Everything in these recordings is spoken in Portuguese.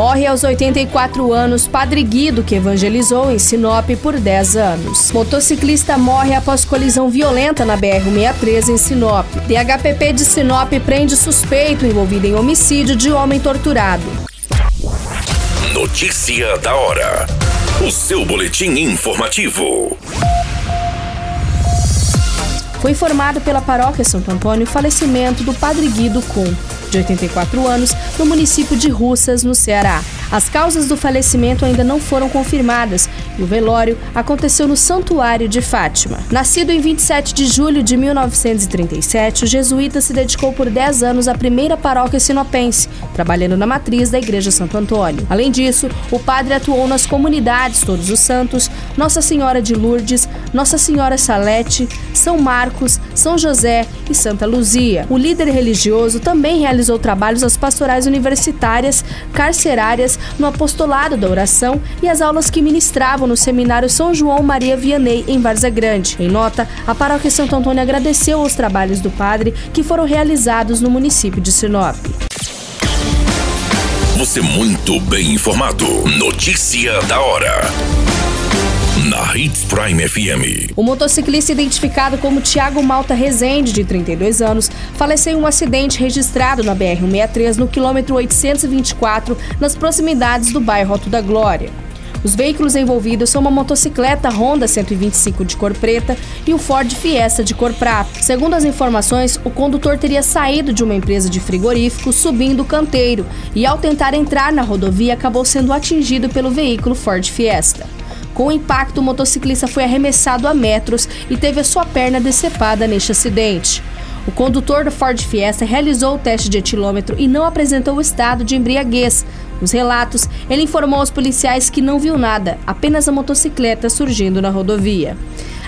Morre aos 84 anos Padre Guido, que evangelizou em Sinop por 10 anos. Motociclista morre após colisão violenta na BR-163 em Sinop. DHPP de Sinop prende suspeito envolvido em homicídio de homem torturado. Notícia da hora. O seu boletim informativo. Foi informado pela paróquia Santo Antônio o falecimento do Padre Guido Kuhn, de 84 anos, no município de Russas, no Ceará. As causas do falecimento ainda não foram confirmadas e o velório aconteceu no Santuário de Fátima. Nascido em 27 de julho de 1937, o jesuíta se dedicou por 10 anos à primeira paróquia sinopense, trabalhando na matriz da Igreja Santo Antônio. Além disso, o padre atuou nas comunidades Todos os Santos, Nossa Senhora de Lourdes, Nossa Senhora Salete, São Marcos, São José e Santa Luzia. O líder religioso também realizou trabalhos às pastorais universitárias, carcerárias no apostolado da oração e as aulas que ministravam no seminário São João Maria Vianney, em Várzea Grande. Em nota, a paróquia Santo Antônio agradeceu os trabalhos do padre que foram realizados no município de Sinop. Você muito bem informado. Notícia da hora na Hits Prime FM. O motociclista identificado como Tiago Malta Rezende, de 32 anos, faleceu em um acidente registrado na BR-163 no quilômetro 824, nas proximidades do bairro Alto da Glória. Os veículos envolvidos são uma motocicleta Honda 125 de cor preta e um Ford Fiesta de cor prata. Segundo as informações, o condutor teria saído de uma empresa de frigorífico subindo o canteiro e, ao tentar entrar na rodovia, acabou sendo atingido pelo veículo Ford Fiesta. Com o impacto, o motociclista foi arremessado a metros e teve a sua perna decepada neste acidente. O condutor do Ford Fiesta realizou o teste de etilômetro e não apresentou estado de embriaguez. Nos relatos, ele informou aos policiais que não viu nada, apenas a motocicleta surgindo na rodovia.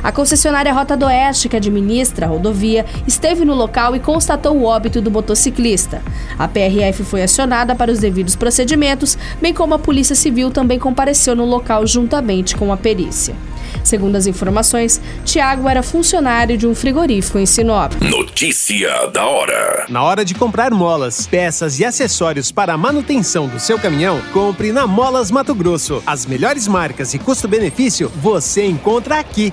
A concessionária Rota do Oeste, que administra a rodovia, esteve no local e constatou o óbito do motociclista. A PRF foi acionada para os devidos procedimentos, bem como a Polícia Civil também compareceu no local juntamente com a perícia. Segundo as informações, Tiago era funcionário de um frigorífico em Sinop. Notícia da hora. Na hora de comprar molas, peças e acessórios para a manutenção do seu caminhão, compre na Molas Mato Grosso. As melhores marcas e custo-benefício você encontra aqui.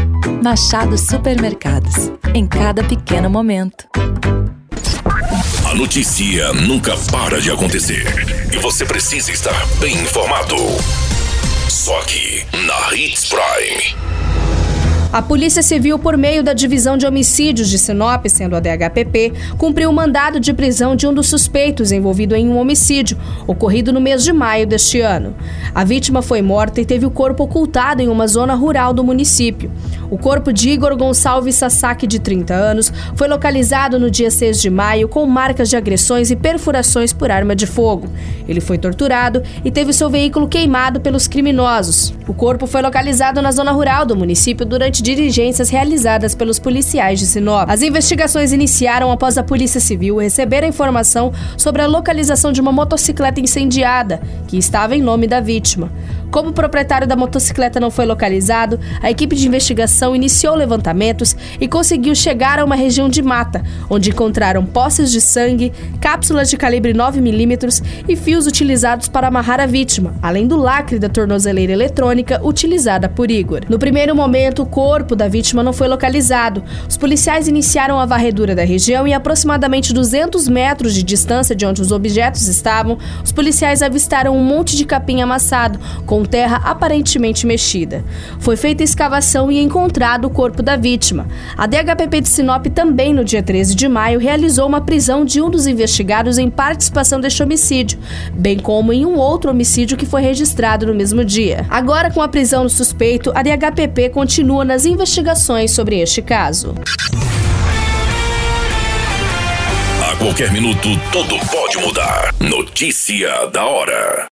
Machado Supermercados. Em cada pequeno momento. A notícia nunca para de acontecer. E você precisa estar bem informado. Só aqui, na Hits Prime. A Polícia Civil, por meio da Divisão de Homicídios de Sinop, sendo a DHPP, cumpriu o mandado de prisão de um dos suspeitos envolvido em um homicídio ocorrido no mês de maio deste ano. A vítima foi morta e teve o corpo ocultado em uma zona rural do município. O corpo de Igor Gonçalves Sasaki, de 30 anos, foi localizado no dia 6 de maio com marcas de agressões e perfurações por arma de fogo. Ele foi torturado e teve seu veículo queimado pelos criminosos. O corpo foi localizado na zona rural do município durante diligências realizadas pelos policiais de Sinop. As investigações iniciaram após a Polícia Civil receber a informação sobre a localização de uma motocicleta incendiada, que estava em nome da vítima. Como o proprietário da motocicleta não foi localizado, a equipe de investigação iniciou levantamentos e conseguiu chegar a uma região de mata, onde encontraram poças de sangue, cápsulas de calibre 9mm e fios utilizados para amarrar a vítima, além do lacre da tornozeleira eletrônica utilizada por Igor. No primeiro momento, o corpo da vítima não foi localizado. Os policiais iniciaram a varredura da região e, a aproximadamente 200 metros de distância de onde os objetos estavam, os policiais avistaram um monte de capim amassado, com com terra aparentemente mexida. Foi feita escavação e encontrado o corpo da vítima. A DHPP de Sinop também, no dia 13 de maio, realizou uma prisão de um dos investigados em participação deste homicídio, bem como em um outro homicídio que foi registrado no mesmo dia. Agora, com a prisão do suspeito, a DHPP continua nas investigações sobre este caso. A qualquer minuto, tudo pode mudar. Notícia da hora.